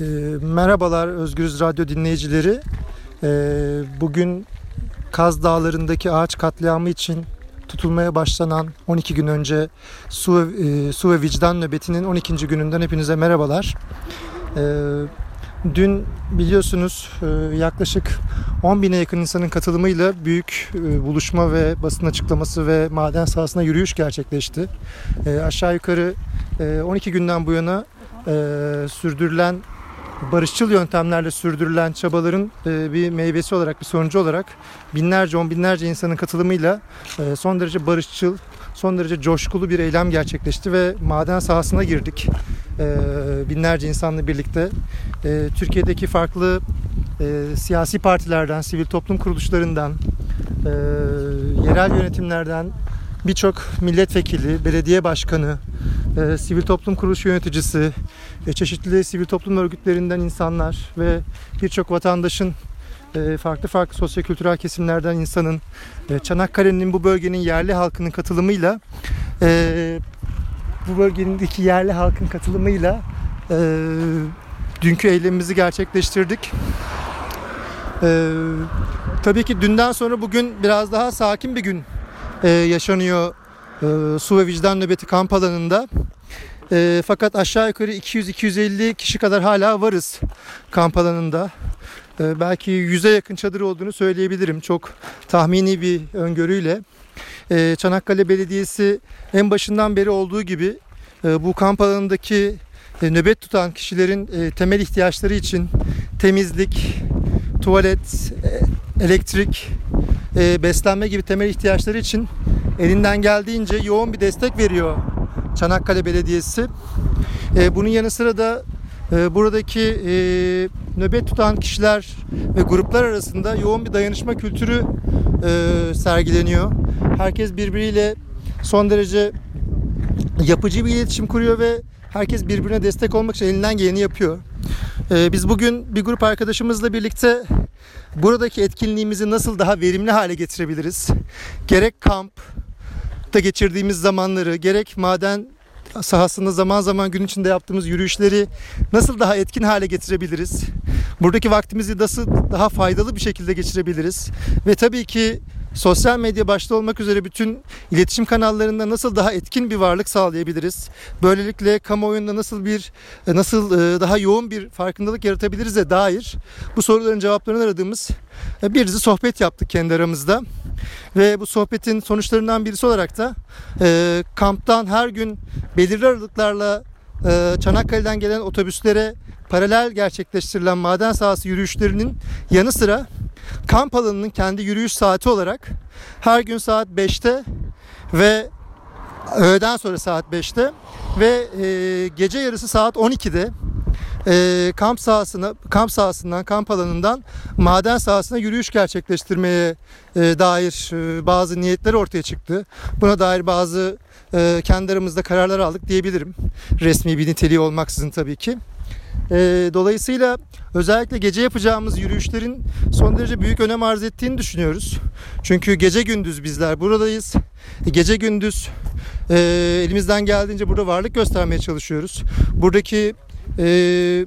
E, merhabalar Özgürüz Radyo dinleyicileri. E, bugün Kaz Dağları'ndaki ağaç katliamı için tutulmaya başlanan 12 gün önce su, e, su ve vicdan nöbetinin 12. gününden hepinize merhabalar. E, dün biliyorsunuz e, yaklaşık 10 bine yakın insanın katılımıyla büyük e, buluşma ve basın açıklaması ve maden sahasına yürüyüş gerçekleşti. E, aşağı yukarı e, 12 günden bu yana e, sürdürülen barışçıl yöntemlerle sürdürülen çabaların e, bir meyvesi olarak, bir sonucu olarak binlerce, on binlerce insanın katılımıyla e, son derece barışçıl, son derece coşkulu bir eylem gerçekleşti ve maden sahasına girdik. E, binlerce insanla birlikte Türkiye'deki farklı siyasi partilerden, sivil toplum kuruluşlarından, yerel yönetimlerden birçok milletvekili, belediye başkanı, e, sivil toplum kuruluşu yöneticisi, e, çeşitli sivil toplum örgütlerinden insanlar ve birçok vatandaşın e, farklı farklı sosyokültürel kesimlerden insanın e, Çanakkale'nin bu bölgenin yerli halkının katılımıyla e, bu bölgedeki yerli halkın katılımıyla e, dünkü eylemimizi gerçekleştirdik. E, tabii ki dünden sonra bugün biraz daha sakin bir gün e, yaşanıyor e, su ve vicdan nöbeti kamp alanında. E, fakat aşağı yukarı 200-250 kişi kadar hala varız kamp alanında. E, belki 100'e yakın çadır olduğunu söyleyebilirim. Çok tahmini bir öngörüyle. E, Çanakkale Belediyesi en başından beri olduğu gibi e, bu kamp alanındaki e, nöbet tutan kişilerin e, temel ihtiyaçları için temizlik, tuvalet, e, elektrik, e, beslenme gibi temel ihtiyaçları için elinden geldiğince yoğun bir destek veriyor Çanakkale Belediyesi. E, bunun yanı sıra da e, buradaki e, nöbet tutan kişiler ve gruplar arasında yoğun bir dayanışma kültürü e, sergileniyor. Herkes birbiriyle son derece yapıcı bir iletişim kuruyor ve herkes birbirine destek olmak için elinden geleni yapıyor. E, biz bugün bir grup arkadaşımızla birlikte buradaki etkinliğimizi nasıl daha verimli hale getirebiliriz? Gerek kamp, da geçirdiğimiz zamanları gerek maden sahasında zaman zaman gün içinde yaptığımız yürüyüşleri nasıl daha etkin hale getirebiliriz? Buradaki vaktimizi nasıl daha faydalı bir şekilde geçirebiliriz? Ve tabii ki sosyal medya başta olmak üzere bütün iletişim kanallarında nasıl daha etkin bir varlık sağlayabiliriz? Böylelikle kamuoyunda nasıl bir nasıl e, daha yoğun bir farkındalık yaratabiliriz de dair bu soruların cevaplarını aradığımız e, bir dizi sohbet yaptık kendi aramızda. Ve bu sohbetin sonuçlarından birisi olarak da e, kamptan her gün belirli aralıklarla e, Çanakkale'den gelen otobüslere paralel gerçekleştirilen maden sahası yürüyüşlerinin yanı sıra kamp alanının kendi yürüyüş saati olarak her gün saat 5'te ve öğleden sonra saat 5'te ve e, gece yarısı saat 12'de e, kamp sahasına kamp sahasından kamp alanından maden sahasına yürüyüş gerçekleştirmeye e, dair e, bazı niyetler ortaya çıktı. Buna dair bazı e, kendi aramızda kararlar aldık diyebilirim. Resmi bir niteliği olmaksızın tabii ki. E, dolayısıyla özellikle gece yapacağımız yürüyüşlerin son derece büyük önem arz ettiğini düşünüyoruz. Çünkü gece gündüz bizler buradayız. E, gece gündüz e, elimizden geldiğince burada varlık göstermeye çalışıyoruz. Buradaki e,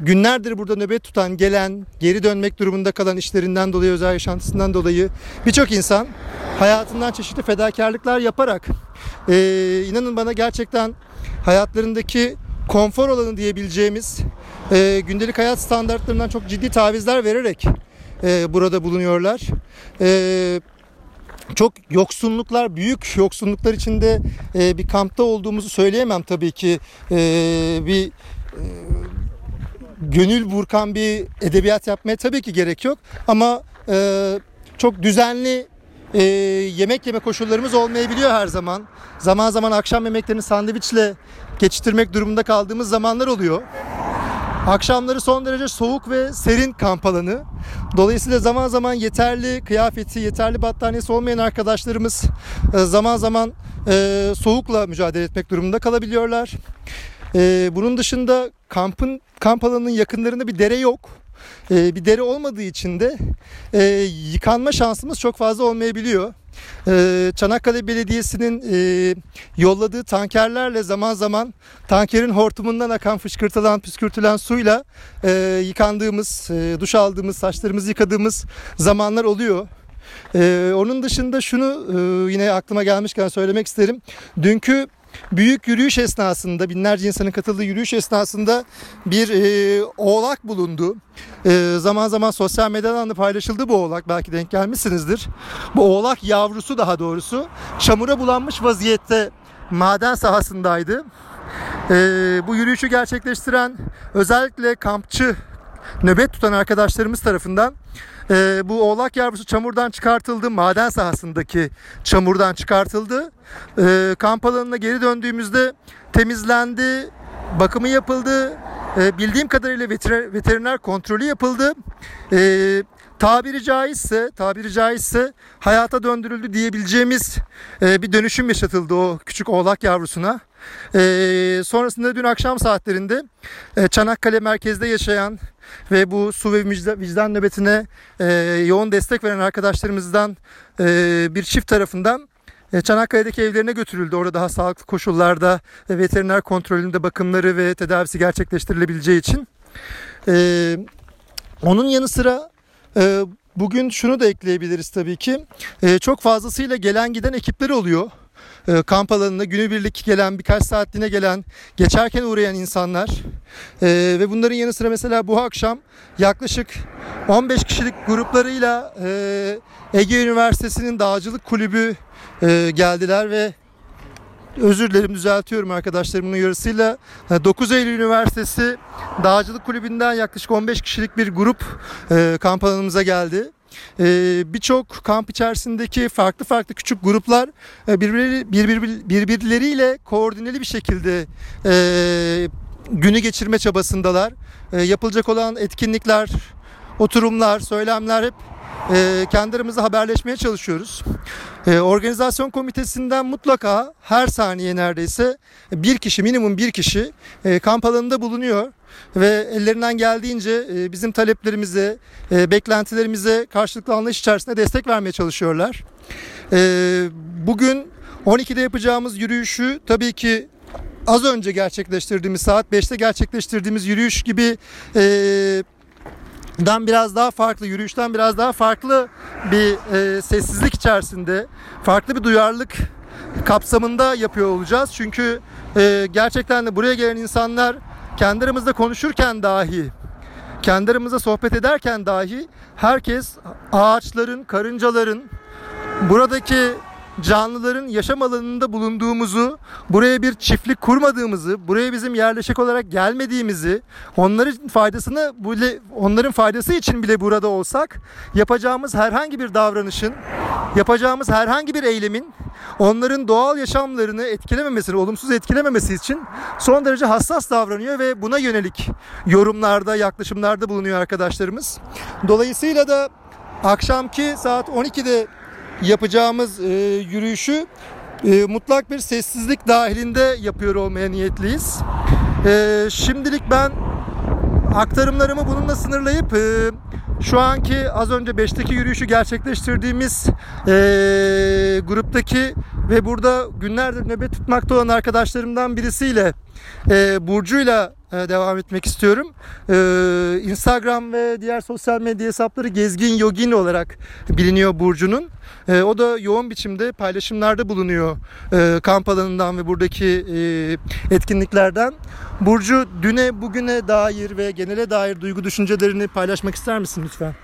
günlerdir burada nöbet tutan, gelen, geri dönmek durumunda kalan işlerinden dolayı, özel yaşantısından dolayı birçok insan hayatından çeşitli fedakarlıklar yaparak e, inanın bana gerçekten hayatlarındaki konfor alanı diyebileceğimiz e, gündelik hayat standartlarından çok ciddi tavizler vererek e, burada bulunuyorlar. E, çok yoksunluklar, büyük yoksunluklar içinde e, bir kampta olduğumuzu söyleyemem tabii ki. E, bir e, gönül burkan bir edebiyat yapmaya tabii ki gerek yok. Ama e, çok düzenli e, yemek yeme koşullarımız olmayabiliyor her zaman. Zaman zaman akşam yemeklerini sandviçle geçiştirmek durumunda kaldığımız zamanlar oluyor. Akşamları son derece soğuk ve serin kamp alanı. Dolayısıyla zaman zaman yeterli kıyafeti, yeterli battaniyesi olmayan arkadaşlarımız e, zaman zaman e, soğukla mücadele etmek durumunda kalabiliyorlar. E, bunun dışında kampın kamp alanının yakınlarında bir dere yok. bir dere olmadığı için de yıkanma şansımız çok fazla olmayabiliyor. e, Çanakkale Belediyesi'nin e, yolladığı tankerlerle zaman zaman tankerin hortumundan akan fışkırtılan püskürtülen suyla e, yıkandığımız, e, duş aldığımız, saçlarımızı yıkadığımız zamanlar oluyor. Ee, onun dışında şunu e, yine aklıma gelmişken söylemek isterim. Dünkü büyük yürüyüş esnasında binlerce insanın katıldığı yürüyüş esnasında bir e, oğlak bulundu. E, zaman zaman sosyal medyadan da paylaşıldı bu oğlak. Belki denk gelmişsinizdir. Bu oğlak yavrusu daha doğrusu çamura bulanmış vaziyette maden sahasındaydı. E, bu yürüyüşü gerçekleştiren özellikle kampçı nöbet tutan arkadaşlarımız tarafından e, bu oğlak yavrusu çamurdan çıkartıldı. Maden sahasındaki çamurdan çıkartıldı. E, kamp alanına geri döndüğümüzde temizlendi, bakımı yapıldı. E, bildiğim kadarıyla veteriner, veteriner kontrolü yapıldı. E, tabiri caizse, tabiri caizse hayata döndürüldü diyebileceğimiz e, bir dönüşüm yaşatıldı o küçük oğlak yavrusuna. E, sonrasında dün akşam saatlerinde e, Çanakkale merkezde yaşayan ve bu su ve vicdan, nöbetine e, yoğun destek veren arkadaşlarımızdan e, bir çift tarafından e, Çanakkale'deki evlerine götürüldü. Orada daha sağlıklı koşullarda e, veteriner kontrolünde bakımları ve tedavisi gerçekleştirilebileceği için. E, onun yanı sıra e, bugün şunu da ekleyebiliriz tabii ki. E, çok fazlasıyla gelen giden ekipler oluyor e, kamp alanına günübirlik gelen birkaç saatliğine gelen geçerken uğrayan insanlar e, ve bunların yanı sıra mesela bu akşam yaklaşık 15 kişilik gruplarıyla e, Ege Üniversitesi'nin dağcılık kulübü e, geldiler ve özür dilerim düzeltiyorum arkadaşlarımın uyarısıyla 9 Eylül Üniversitesi Dağcılık Kulübü'nden yaklaşık 15 kişilik bir grup e, kamp alanımıza geldi. Ee, birçok kamp içerisindeki farklı farklı küçük gruplar e, birbir, birbirleriyle koordineli bir şekilde e, günü geçirme çabasındalar. E, yapılacak olan etkinlikler, oturumlar, söylemler hep e, kendi haberleşmeye çalışıyoruz. E, organizasyon komitesinden mutlaka her saniye neredeyse bir kişi minimum bir kişi e, kamp alanında bulunuyor ve ellerinden geldiğince e, bizim taleplerimize, e, beklentilerimize karşılıklı anlayış içerisinde destek vermeye çalışıyorlar. E, bugün 12'de yapacağımız yürüyüşü tabii ki az önce gerçekleştirdiğimiz saat 5'te gerçekleştirdiğimiz yürüyüş gibi dan biraz daha farklı, yürüyüşten biraz daha farklı bir e, sessizlik içerisinde, farklı bir duyarlılık kapsamında yapıyor olacağız. Çünkü e, gerçekten de buraya gelen insanlar kendi aramızda konuşurken dahi, kendi aramızda sohbet ederken dahi herkes ağaçların, karıncaların, buradaki canlıların yaşam alanında bulunduğumuzu, buraya bir çiftlik kurmadığımızı, buraya bizim yerleşik olarak gelmediğimizi, onların faydasını bile onların faydası için bile burada olsak yapacağımız herhangi bir davranışın, yapacağımız herhangi bir eylemin onların doğal yaşamlarını etkilememesini, olumsuz etkilememesi için son derece hassas davranıyor ve buna yönelik yorumlarda, yaklaşımlarda bulunuyor arkadaşlarımız. Dolayısıyla da akşamki saat 12'de yapacağımız e, yürüyüşü e, mutlak bir sessizlik dahilinde yapıyor olmaya niyetliyiz. E, şimdilik ben aktarımlarımı bununla sınırlayıp e, şu anki az önce 5'teki yürüyüşü gerçekleştirdiğimiz e, gruptaki ve burada günlerdir nöbet tutmakta olan arkadaşlarımdan birisiyle e, Burcu'yla e, devam etmek istiyorum. E, Instagram ve diğer sosyal medya hesapları Gezgin Yogin olarak biliniyor Burcu'nun. E, o da yoğun biçimde paylaşımlarda bulunuyor e, kamp alanından ve buradaki e, etkinliklerden. Burcu düne bugüne dair ve genele dair duygu düşüncelerini paylaşmak ister misin lütfen?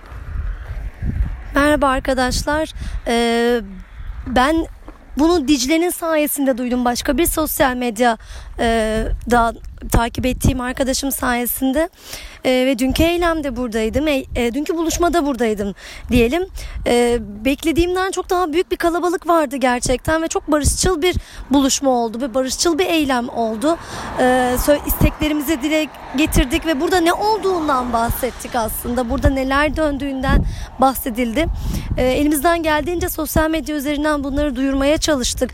Merhaba arkadaşlar. Ee, ben bunu Dicle'nin sayesinde duydum. Başka bir sosyal medya da takip ettiğim arkadaşım sayesinde e, ve dünkü eylemde buradaydım. E, e, dünkü buluşmada buradaydım diyelim. E, beklediğimden çok daha büyük bir kalabalık vardı gerçekten ve çok barışçıl bir buluşma oldu ve barışçıl bir eylem oldu. E, isteklerimizi dile getirdik ve burada ne olduğundan bahsettik aslında. Burada neler döndüğünden bahsedildi. E, elimizden geldiğince sosyal medya üzerinden bunları duyurmaya çalıştık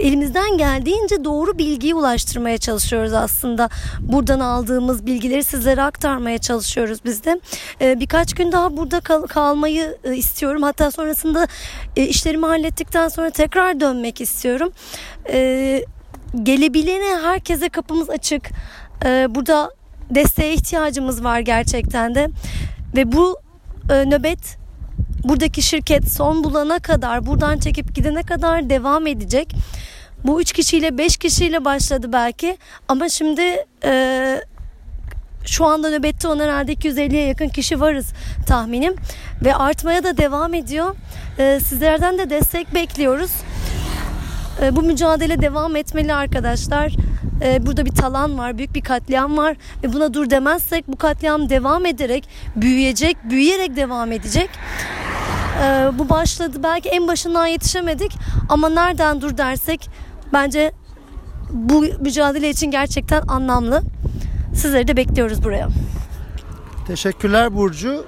elimizden geldiğince doğru bilgiyi ulaştırmaya çalışıyoruz aslında. Buradan aldığımız bilgileri sizlere aktarmaya çalışıyoruz biz de. Ee, birkaç gün daha burada kal- kalmayı e, istiyorum. Hatta sonrasında e, işlerimi hallettikten sonra tekrar dönmek istiyorum. Ee, gelebilene herkese kapımız açık. Ee, burada desteğe ihtiyacımız var gerçekten de. Ve bu e, nöbet buradaki şirket son bulana kadar buradan çekip gidene kadar devam edecek. Bu üç kişiyle beş kişiyle başladı belki ama şimdi e, şu anda nöbette olan herhalde 250'ye yakın kişi varız tahminim ve artmaya da devam ediyor. E, sizlerden de destek bekliyoruz. E, bu mücadele devam etmeli arkadaşlar. E, burada bir talan var, büyük bir katliam var ve buna dur demezsek bu katliam devam ederek büyüyecek, büyüyerek devam edecek. E, bu başladı belki en başından yetişemedik ama nereden dur dersek bence bu mücadele için gerçekten anlamlı. Sizleri de bekliyoruz buraya. Teşekkürler Burcu.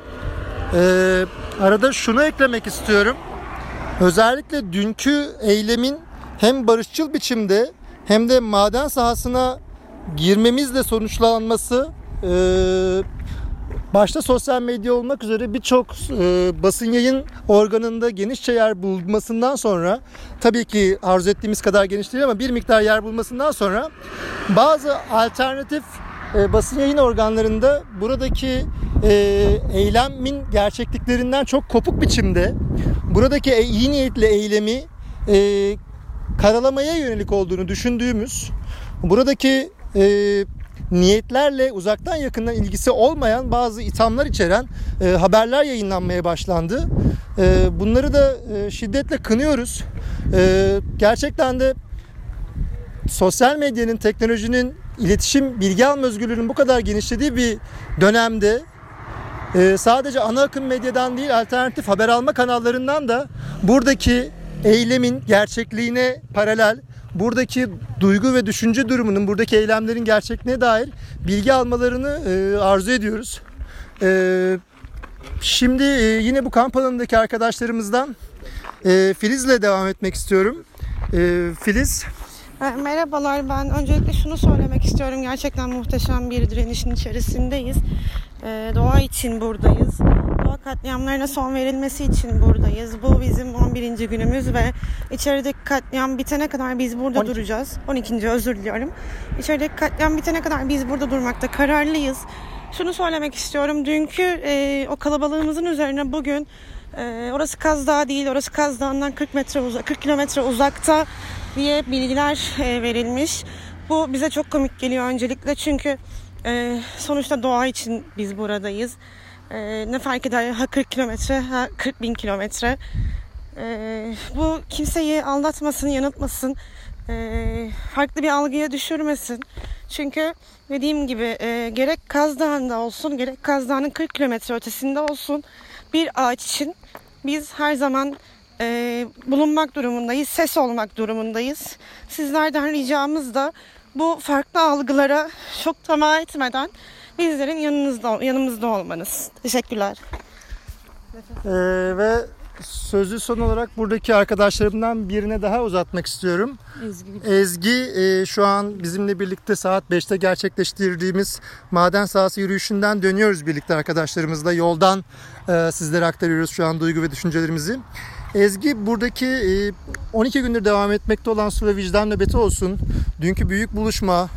Ee, arada şunu eklemek istiyorum. Özellikle dünkü eylemin hem barışçıl biçimde hem de maden sahasına girmemizle sonuçlanması e, başta sosyal medya olmak üzere birçok e, basın yayın organında genişçe yer bulmasından sonra tabii ki arzu ettiğimiz kadar geniş değil ama bir miktar yer bulmasından sonra bazı alternatif e, basın yayın organlarında buradaki e, eylemin gerçekliklerinden çok kopuk biçimde buradaki e- iyi niyetli eylemi e, karalamaya yönelik olduğunu düşündüğümüz buradaki e, niyetlerle uzaktan yakından ilgisi olmayan bazı ithamlar içeren e, haberler yayınlanmaya başlandı. E, bunları da e, şiddetle kınıyoruz. E, gerçekten de sosyal medyanın, teknolojinin, iletişim, bilgi alma özgürlüğünün bu kadar genişlediği bir dönemde e, sadece ana akım medyadan değil alternatif haber alma kanallarından da buradaki eylemin gerçekliğine paralel buradaki duygu ve düşünce durumunun buradaki eylemlerin gerçekliğine dair bilgi almalarını e, arzu ediyoruz. E, şimdi e, yine bu kamp alanındaki arkadaşlarımızdan e, Filiz'le devam etmek istiyorum. E, Filiz E, Merhabalar ben öncelikle şunu söylemek istiyorum gerçekten muhteşem bir direnişin içerisindeyiz E, doğa için buradayız doğa katliamlarına son verilmesi için buradayız bu bizim 11. günümüz ve içerideki katliam bitene kadar biz burada 12. duracağız 12. özür diliyorum içerideki katliam bitene kadar biz burada durmakta kararlıyız şunu söylemek istiyorum dünkü e, o kalabalığımızın üzerine bugün e, orası Kaz Dağı değil orası Kaz Dağı'ndan 40 metre uzak 40 kilometre uzakta diye bilgiler e, verilmiş. Bu bize çok komik geliyor öncelikle çünkü e, sonuçta doğa için biz buradayız. E, ne fark eder ha 40 kilometre ha 40 bin kilometre. E, bu kimseyi aldatmasın, yanıltmasın. E, farklı bir algıya düşürmesin. Çünkü dediğim gibi e, gerek Kaz Dağı'nda olsun gerek Kaz Dağı'nın 40 kilometre ötesinde olsun bir ağaç için biz her zaman e, bulunmak durumundayız, ses olmak durumundayız. Sizlerden ricamız da bu farklı algılara çok tamah etmeden bizlerin yanınızda yanımızda olmanız. Teşekkürler. Ee, ve sözü son olarak buradaki arkadaşlarımdan birine daha uzatmak istiyorum. Ezgi e, şu an bizimle birlikte saat 5'te gerçekleştirdiğimiz maden sahası yürüyüşünden dönüyoruz birlikte arkadaşlarımızla. Yoldan e, sizlere aktarıyoruz şu an duygu ve düşüncelerimizi. Ezgi buradaki e, 12 gündür devam etmekte olan su ve vicdan nöbeti olsun. Dünkü büyük buluşma, e,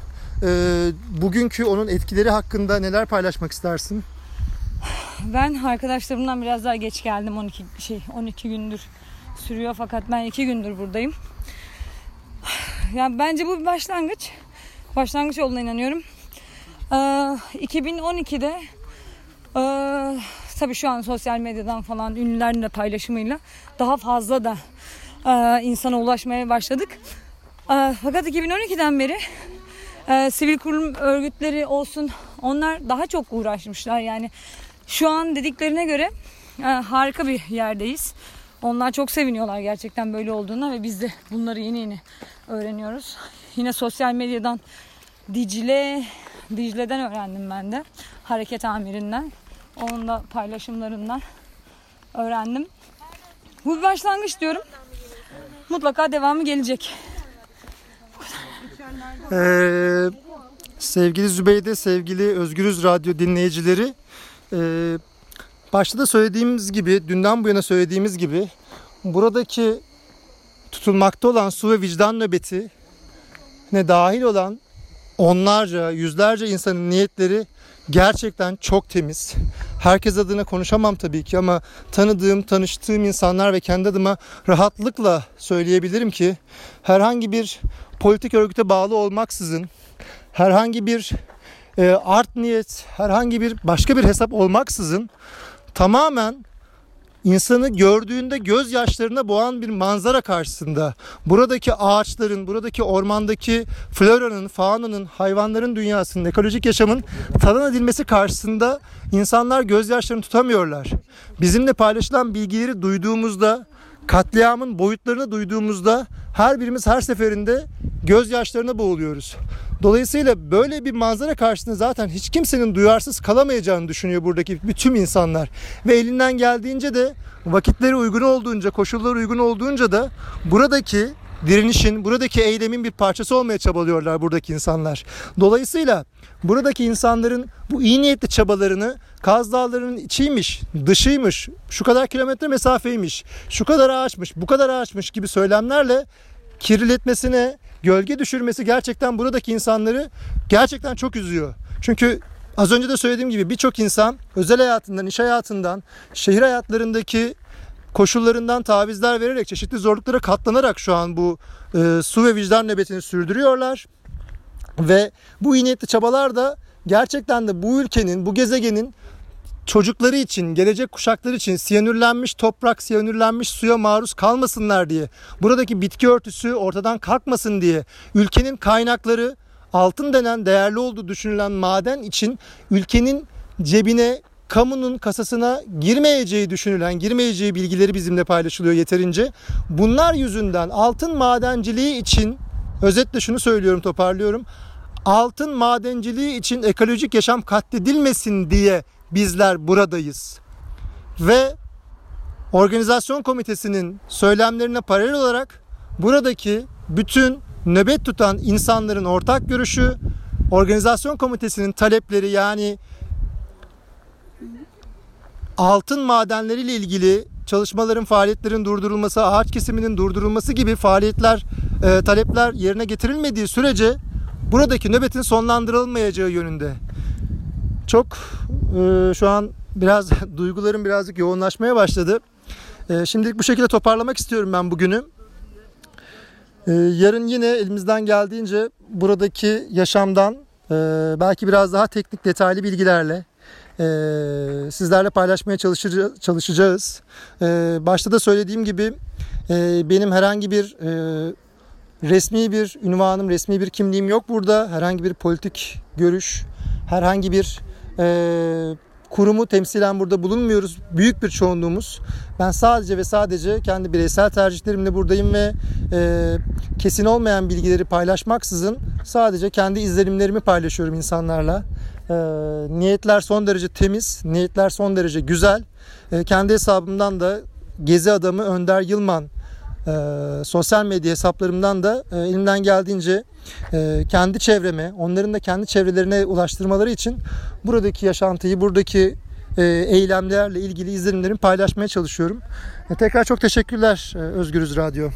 bugünkü onun etkileri hakkında neler paylaşmak istersin? Ben arkadaşlarımdan biraz daha geç geldim 12 şey 12 gündür sürüyor fakat ben 2 gündür buradayım. Yani bence bu bir başlangıç. Başlangıç olduğuna inanıyorum. Ee, 2012'de e, tabii şu an sosyal medyadan falan ünlülerin de paylaşımıyla daha fazla da e, insana ulaşmaya başladık. E, fakat 2012'den beri e, sivil kurum örgütleri olsun onlar daha çok uğraşmışlar yani şu an dediklerine göre e, harika bir yerdeyiz. Onlar çok seviniyorlar gerçekten böyle olduğuna ve biz de bunları yeni yeni öğreniyoruz. Yine sosyal medyadan Dicle, Dicle'den öğrendim ben de. Hareket amirinden. Onun da paylaşımlarından öğrendim. Bu bir başlangıç diyorum. Mutlaka devamı gelecek. Ee, sevgili Zübeyde, sevgili Özgürüz Radyo dinleyicileri. e, başta da söylediğimiz gibi, dünden bu yana söylediğimiz gibi buradaki tutulmakta olan su ve vicdan nöbeti ne dahil olan onlarca, yüzlerce insanın niyetleri gerçekten çok temiz. Herkes adına konuşamam tabii ki ama tanıdığım, tanıştığım insanlar ve kendi adıma rahatlıkla söyleyebilirim ki herhangi bir politik örgüte bağlı olmaksızın, herhangi bir e, art niyet, herhangi bir başka bir hesap olmaksızın tamamen insanı gördüğünde gözyaşlarına boğan bir manzara karşısında buradaki ağaçların, buradaki ormandaki floranın, faunanın, hayvanların dünyasının, ekolojik yaşamın talan edilmesi karşısında insanlar gözyaşlarını tutamıyorlar. Bizimle paylaşılan bilgileri duyduğumuzda, katliamın boyutlarını duyduğumuzda her birimiz her seferinde gözyaşlarına boğuluyoruz. Dolayısıyla böyle bir manzara karşısında zaten hiç kimsenin duyarsız kalamayacağını düşünüyor buradaki bütün insanlar. Ve elinden geldiğince de vakitleri uygun olduğunca, koşullar uygun olduğunca da buradaki direnişin, buradaki eylemin bir parçası olmaya çabalıyorlar buradaki insanlar. Dolayısıyla buradaki insanların bu iyi niyetli çabalarını Kaz Dağları'nın içiymiş, dışıymış, şu kadar kilometre mesafeymiş, şu kadar ağaçmış, bu kadar ağaçmış gibi söylemlerle kirletmesine, gölge düşürmesi gerçekten buradaki insanları gerçekten çok üzüyor. Çünkü az önce de söylediğim gibi birçok insan özel hayatından, iş hayatından, şehir hayatlarındaki koşullarından tavizler vererek çeşitli zorluklara katlanarak şu an bu e, su ve vicdan nöbetini sürdürüyorlar. Ve bu iyi niyetli çabalar da gerçekten de bu ülkenin, bu gezegenin çocukları için, gelecek kuşaklar için siyanürlenmiş toprak, siyanürlenmiş suya maruz kalmasınlar diye, buradaki bitki örtüsü ortadan kalkmasın diye, ülkenin kaynakları altın denen değerli olduğu düşünülen maden için ülkenin cebine kamunun kasasına girmeyeceği düşünülen, girmeyeceği bilgileri bizimle paylaşılıyor yeterince. Bunlar yüzünden altın madenciliği için özetle şunu söylüyorum, toparlıyorum. Altın madenciliği için ekolojik yaşam katledilmesin diye bizler buradayız. Ve organizasyon komitesinin söylemlerine paralel olarak buradaki bütün nöbet tutan insanların ortak görüşü organizasyon komitesinin talepleri yani altın madenleriyle ilgili çalışmaların, faaliyetlerin durdurulması, ağaç kesiminin durdurulması gibi faaliyetler, e, talepler yerine getirilmediği sürece buradaki nöbetin sonlandırılmayacağı yönünde. Çok e, şu an biraz duygularım birazcık yoğunlaşmaya başladı. E, şimdilik bu şekilde toparlamak istiyorum ben bugünü. E, yarın yine elimizden geldiğince buradaki yaşamdan e, belki biraz daha teknik detaylı bilgilerle e, sizlerle paylaşmaya çalışacağız. E, başta da söylediğim gibi e, benim herhangi bir e, resmi bir ünvanım, resmi bir kimliğim yok burada. Herhangi bir politik görüş, herhangi bir e, kurumu temsilen burada bulunmuyoruz. Büyük bir çoğunluğumuz. Ben sadece ve sadece kendi bireysel tercihlerimle buradayım ve e, kesin olmayan bilgileri paylaşmaksızın sadece kendi izlenimlerimi paylaşıyorum insanlarla. E, niyetler son derece temiz, niyetler son derece güzel. E, kendi hesabımdan da Gezi adamı Önder Yılman e, sosyal medya hesaplarımdan da e, elimden geldiğince e, kendi çevreme, onların da kendi çevrelerine ulaştırmaları için buradaki yaşantıyı, buradaki e, eylemlerle ilgili izlenimlerimi paylaşmaya çalışıyorum. E, tekrar çok teşekkürler e, Özgürüz Radyo.